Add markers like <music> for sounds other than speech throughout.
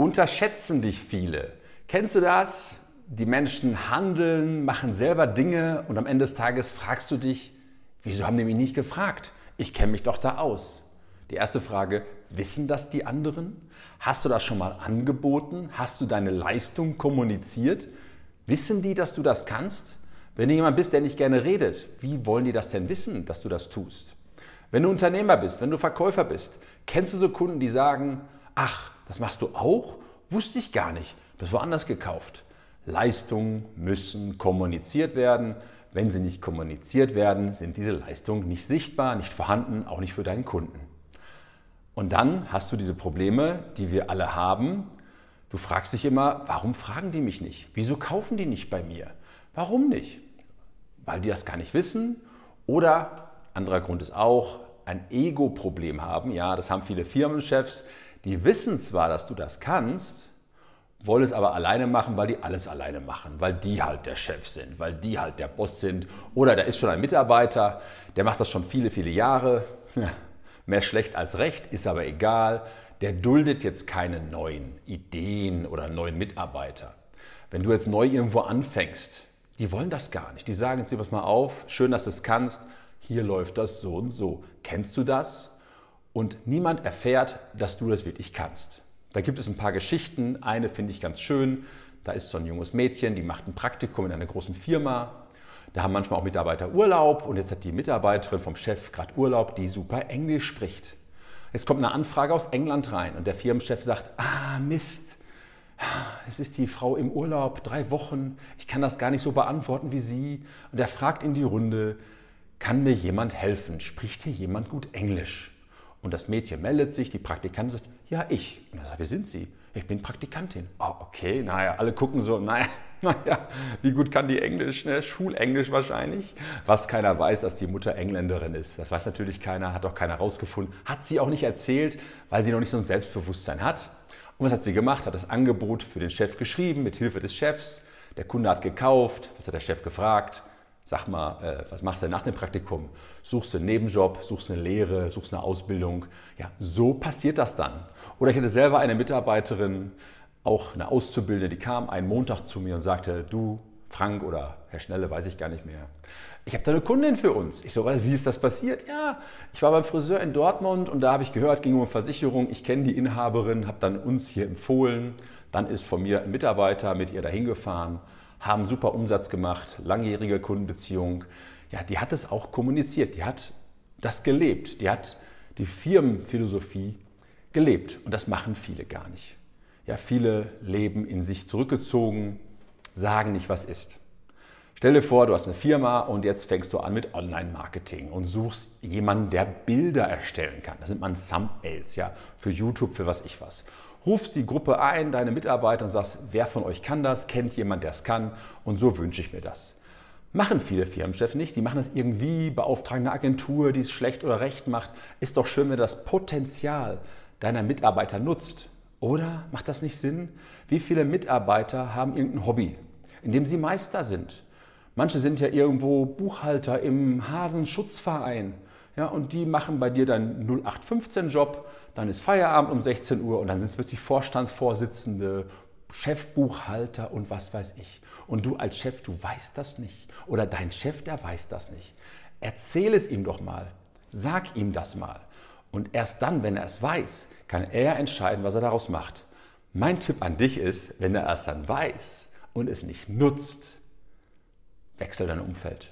unterschätzen dich viele. Kennst du das? Die Menschen handeln, machen selber Dinge und am Ende des Tages fragst du dich, wieso haben die mich nicht gefragt? Ich kenne mich doch da aus. Die erste Frage, wissen das die anderen? Hast du das schon mal angeboten? Hast du deine Leistung kommuniziert? Wissen die, dass du das kannst? Wenn du jemand bist, der nicht gerne redet, wie wollen die das denn wissen, dass du das tust? Wenn du Unternehmer bist, wenn du Verkäufer bist, kennst du so Kunden, die sagen, ach, das machst du auch? Wusste ich gar nicht. Das woanders gekauft. Leistungen müssen kommuniziert werden. Wenn sie nicht kommuniziert werden, sind diese Leistungen nicht sichtbar, nicht vorhanden, auch nicht für deinen Kunden. Und dann hast du diese Probleme, die wir alle haben. Du fragst dich immer, warum fragen die mich nicht? Wieso kaufen die nicht bei mir? Warum nicht? Weil die das gar nicht wissen oder anderer Grund ist auch, ein Ego-Problem haben. Ja, das haben viele Firmenchefs. Die wissen zwar, dass du das kannst, wollen es aber alleine machen, weil die alles alleine machen, weil die halt der Chef sind, weil die halt der Boss sind. Oder da ist schon ein Mitarbeiter, der macht das schon viele, viele Jahre. <laughs> mehr schlecht als recht, ist aber egal. Der duldet jetzt keine neuen Ideen oder neuen Mitarbeiter. Wenn du jetzt neu irgendwo anfängst, die wollen das gar nicht. Die sagen jetzt, pass mal auf, schön, dass du es kannst, hier läuft das so und so. Kennst du das? Und niemand erfährt, dass du das wirklich kannst. Da gibt es ein paar Geschichten. Eine finde ich ganz schön. Da ist so ein junges Mädchen, die macht ein Praktikum in einer großen Firma. Da haben manchmal auch Mitarbeiter Urlaub und jetzt hat die Mitarbeiterin vom Chef gerade Urlaub, die super Englisch spricht. Jetzt kommt eine Anfrage aus England rein und der Firmenchef sagt, ah Mist, es ist die Frau im Urlaub, drei Wochen, ich kann das gar nicht so beantworten wie Sie. Und er fragt in die Runde, kann mir jemand helfen? Spricht hier jemand gut Englisch? Und das Mädchen meldet sich, die Praktikantin sagt, ja, ich. Und er sagt, wer sind Sie? Ich bin Praktikantin. Oh, okay, naja, alle gucken so, naja, <laughs> naja, wie gut kann die Englisch? Ne? Schulenglisch wahrscheinlich. Was keiner weiß, dass die Mutter Engländerin ist. Das weiß natürlich keiner, hat auch keiner rausgefunden. Hat sie auch nicht erzählt, weil sie noch nicht so ein Selbstbewusstsein hat. Und was hat sie gemacht? Hat das Angebot für den Chef geschrieben, mit Hilfe des Chefs. Der Kunde hat gekauft. Was hat der Chef gefragt? Sag mal, äh, was machst du nach dem Praktikum? Suchst du einen Nebenjob, suchst eine Lehre, suchst eine Ausbildung? Ja, so passiert das dann. Oder ich hatte selber eine Mitarbeiterin, auch eine Auszubildende, die kam einen Montag zu mir und sagte, du, Frank oder Herr Schnelle, weiß ich gar nicht mehr. Ich habe da eine Kundin für uns. Ich so, wie ist das passiert? Ja, ich war beim Friseur in Dortmund und da habe ich gehört, ging um Versicherung. Ich kenne die Inhaberin, habe dann uns hier empfohlen. Dann ist von mir ein Mitarbeiter mit ihr dahin gefahren haben super Umsatz gemacht, langjährige Kundenbeziehung. Ja, die hat es auch kommuniziert, die hat das gelebt, die hat die Firmenphilosophie gelebt und das machen viele gar nicht. Ja, viele leben in sich zurückgezogen, sagen nicht, was ist. Stell dir vor, du hast eine Firma und jetzt fängst du an mit Online-Marketing und suchst jemanden, der Bilder erstellen kann. Das sind man Thumbnails, ja, für YouTube, für was ich was rufst die Gruppe ein, deine Mitarbeiter und sagst, wer von euch kann das, kennt jemand, der es kann und so wünsche ich mir das. Machen viele Firmenchefs nicht. Die machen das irgendwie, beauftragen eine Agentur, die es schlecht oder recht macht. Ist doch schön, wenn das Potenzial deiner Mitarbeiter nutzt. Oder macht das nicht Sinn? Wie viele Mitarbeiter haben irgendein Hobby, in dem sie Meister sind? Manche sind ja irgendwo Buchhalter im Hasenschutzverein ja, und die machen bei dir deinen 0815-Job, dann ist Feierabend um 16 Uhr und dann sind es plötzlich Vorstandsvorsitzende, Chefbuchhalter und was weiß ich. Und du als Chef, du weißt das nicht. Oder dein Chef, der weiß das nicht. Erzähl es ihm doch mal. Sag ihm das mal. Und erst dann, wenn er es weiß, kann er entscheiden, was er daraus macht. Mein Tipp an dich ist, wenn er es dann weiß und es nicht nutzt, wechsel dein Umfeld.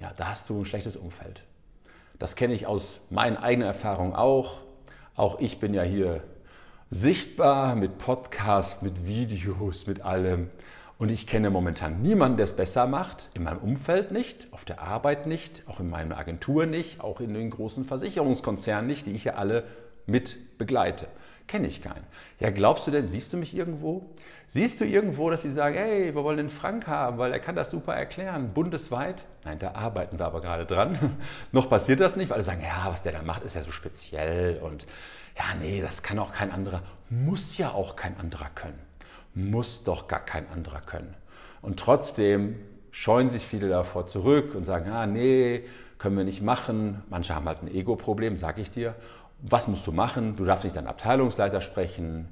Ja, da hast du ein schlechtes Umfeld. Das kenne ich aus meinen eigenen Erfahrungen auch. Auch ich bin ja hier sichtbar mit Podcast, mit Videos, mit allem. Und ich kenne momentan niemanden, der es besser macht. In meinem Umfeld nicht, auf der Arbeit nicht, auch in meiner Agentur nicht, auch in den großen Versicherungskonzernen nicht, die ich ja alle mit begleite. Kenne ich keinen. Ja, glaubst du denn, siehst du mich irgendwo? Siehst du irgendwo, dass sie sagen, hey, wir wollen den Frank haben, weil er kann das super erklären, bundesweit? Nein, da arbeiten wir aber gerade dran. <laughs> Noch passiert das nicht, weil alle sagen, ja, was der da macht, ist ja so speziell und ja, nee, das kann auch kein anderer. Muss ja auch kein anderer können. Muss doch gar kein anderer können. Und trotzdem scheuen sich viele davor zurück und sagen, ah, nee, können wir nicht machen. Manche haben halt ein Ego-Problem, sag ich dir was musst du machen? Du darfst nicht deinen Abteilungsleiter sprechen,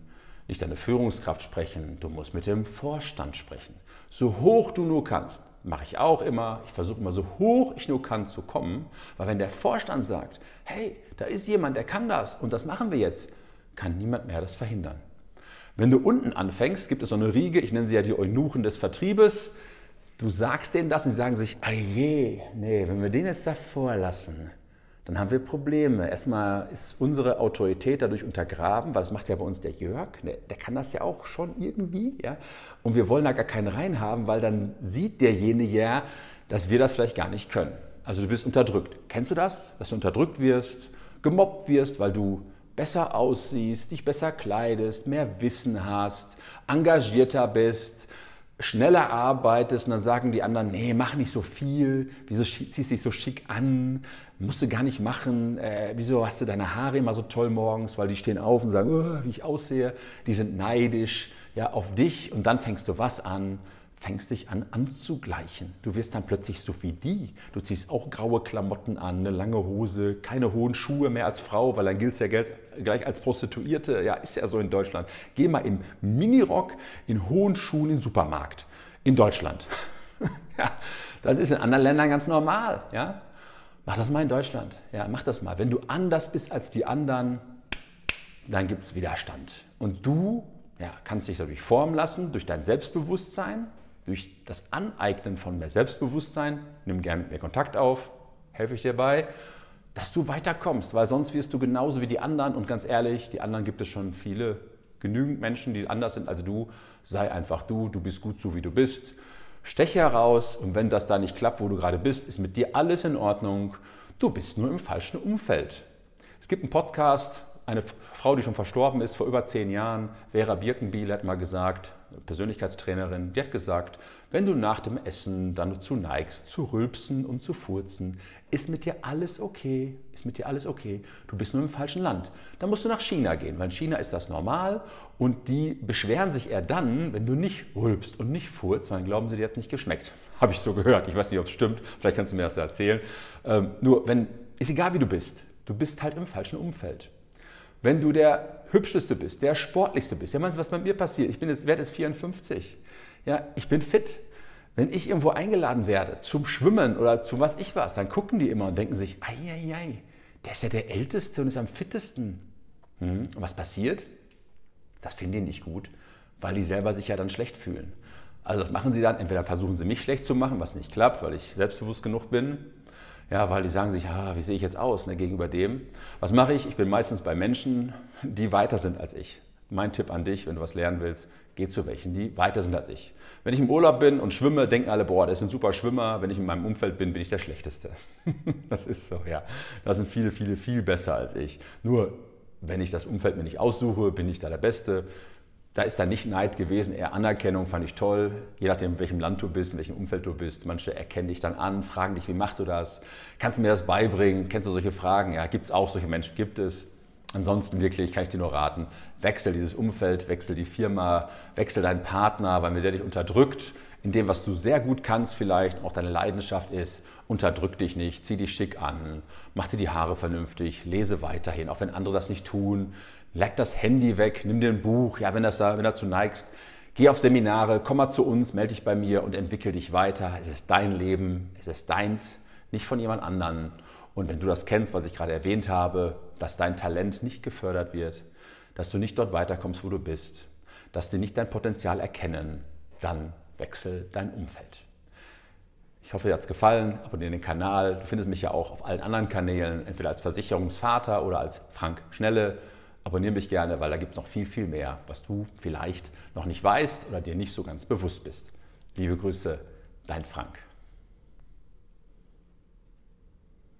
nicht deine Führungskraft sprechen, du musst mit dem Vorstand sprechen. So hoch du nur kannst, mache ich auch immer. Ich versuche immer so hoch ich nur kann zu kommen, weil wenn der Vorstand sagt, hey, da ist jemand, der kann das und das machen wir jetzt, kann niemand mehr das verhindern. Wenn du unten anfängst, gibt es so eine Riege, ich nenne sie ja die Eunuchen des Vertriebes. Du sagst denen das und sie sagen sich, ah je, nee, wenn wir den jetzt davor lassen, dann haben wir Probleme. Erstmal ist unsere Autorität dadurch untergraben, weil das macht ja bei uns der Jörg, der, der, kann das ja auch schon irgendwie. Ja? Und wir wollen da gar keinen reinhaben, weil dann sieht derjenige ja, dass wir das vielleicht gar nicht können. Also du wirst unterdrückt. Kennst du das? Dass du unterdrückt wirst, gemobbt wirst, weil du besser aussiehst, dich besser kleidest, mehr Wissen hast, engagierter bist, schneller arbeitest und dann sagen die anderen, nee, mach nicht so viel, wieso ziehst du dich so schick an, musst du gar nicht machen, äh, wieso hast du deine Haare immer so toll morgens, weil die stehen auf und sagen, oh, wie ich aussehe, die sind neidisch ja, auf dich. Und dann fängst du was an, fängst dich an anzugleichen. Du wirst dann plötzlich so wie die. Du ziehst auch graue Klamotten an, eine lange Hose, keine hohen Schuhe mehr als Frau, weil dann gilt es ja gleich als Prostituierte. Ja, ist ja so in Deutschland. Geh mal im Minirock, in hohen Schuhen in den Supermarkt. In Deutschland. <laughs> ja, das ist in anderen Ländern ganz normal. Ja? Mach das mal in Deutschland. Ja, mach das mal. Wenn du anders bist als die anderen, dann gibt es Widerstand. Und du ja, kannst dich dadurch formen lassen, durch dein Selbstbewusstsein, durch das Aneignen von mehr Selbstbewusstsein, nimm gerne mit mir Kontakt auf, helfe ich dir bei, dass du weiterkommst, weil sonst wirst du genauso wie die anderen und ganz ehrlich, die anderen gibt es schon viele, genügend Menschen, die anders sind als du. Sei einfach du, du bist gut so wie du bist. Steche heraus und wenn das da nicht klappt, wo du gerade bist, ist mit dir alles in Ordnung. Du bist nur im falschen Umfeld. Es gibt einen Podcast, eine Frau, die schon verstorben ist, vor über zehn Jahren, Vera Birkenbiel, hat mal gesagt, Persönlichkeitstrainerin, die hat gesagt, wenn du nach dem Essen dann dazu neigst, zu rülpsen und zu furzen, ist mit dir alles okay, ist mit dir alles okay. Du bist nur im falschen Land. Dann musst du nach China gehen, weil in China ist das normal und die beschweren sich eher dann, wenn du nicht rülpst und nicht furzt, dann glauben sie, dir jetzt nicht geschmeckt. <laughs> Habe ich so gehört. Ich weiß nicht, ob es stimmt. Vielleicht kannst du mir das erzählen. Ähm, nur, wenn, ist egal wie du bist. Du bist halt im falschen Umfeld. Wenn du der Hübscheste bist, der Sportlichste bist, ja, meinst du, was bei mir passiert? Ich bin jetzt, werde jetzt 54. Ja, ich bin fit. Wenn ich irgendwo eingeladen werde zum Schwimmen oder zu was ich was, dann gucken die immer und denken sich, ei, ei, ei, der ist ja der Älteste und ist am fittesten. Hm. Und was passiert? Das finden die nicht gut, weil die selber sich ja dann schlecht fühlen. Also was machen sie dann? Entweder versuchen sie mich schlecht zu machen, was nicht klappt, weil ich selbstbewusst genug bin, ja, weil die sagen sich, ah, wie sehe ich jetzt aus ne, gegenüber dem? Was mache ich? Ich bin meistens bei Menschen, die weiter sind als ich. Mein Tipp an dich, wenn du was lernen willst, geh zu welchen, die weiter sind als ich. Wenn ich im Urlaub bin und schwimme, denken alle, boah, der ist ein super Schwimmer. Wenn ich in meinem Umfeld bin, bin ich der Schlechteste. <laughs> das ist so, ja. Da sind viele, viele viel besser als ich. Nur, wenn ich das Umfeld mir nicht aussuche, bin ich da der Beste. Da ist da nicht Neid gewesen, eher Anerkennung, fand ich toll. Je nachdem, in welchem Land du bist, in welchem Umfeld du bist. Manche erkennen dich dann an, fragen dich, wie machst du das? Kannst du mir das beibringen? Kennst du solche Fragen? Ja, gibt es auch, solche Menschen gibt es. Ansonsten wirklich kann ich dir nur raten, wechsel dieses Umfeld, wechsel die Firma, wechsel deinen Partner, weil mir der dich unterdrückt, in dem, was du sehr gut kannst vielleicht, auch deine Leidenschaft ist, unterdrück dich nicht, zieh dich schick an, mach dir die Haare vernünftig, lese weiterhin, auch wenn andere das nicht tun, leg das Handy weg, nimm dir ein Buch, ja, wenn, das da, wenn dazu neigst, geh auf Seminare, komm mal zu uns, melde dich bei mir und entwickel dich weiter. Es ist dein Leben, es ist deins, nicht von jemand anderen. Und wenn du das kennst, was ich gerade erwähnt habe, dass dein Talent nicht gefördert wird, dass du nicht dort weiterkommst, wo du bist, dass die nicht dein Potenzial erkennen, dann wechsel dein Umfeld. Ich hoffe, dir hat es gefallen. Abonniere den Kanal. Du findest mich ja auch auf allen anderen Kanälen, entweder als Versicherungsvater oder als Frank Schnelle. Abonniere mich gerne, weil da gibt es noch viel, viel mehr, was du vielleicht noch nicht weißt oder dir nicht so ganz bewusst bist. Liebe Grüße, dein Frank.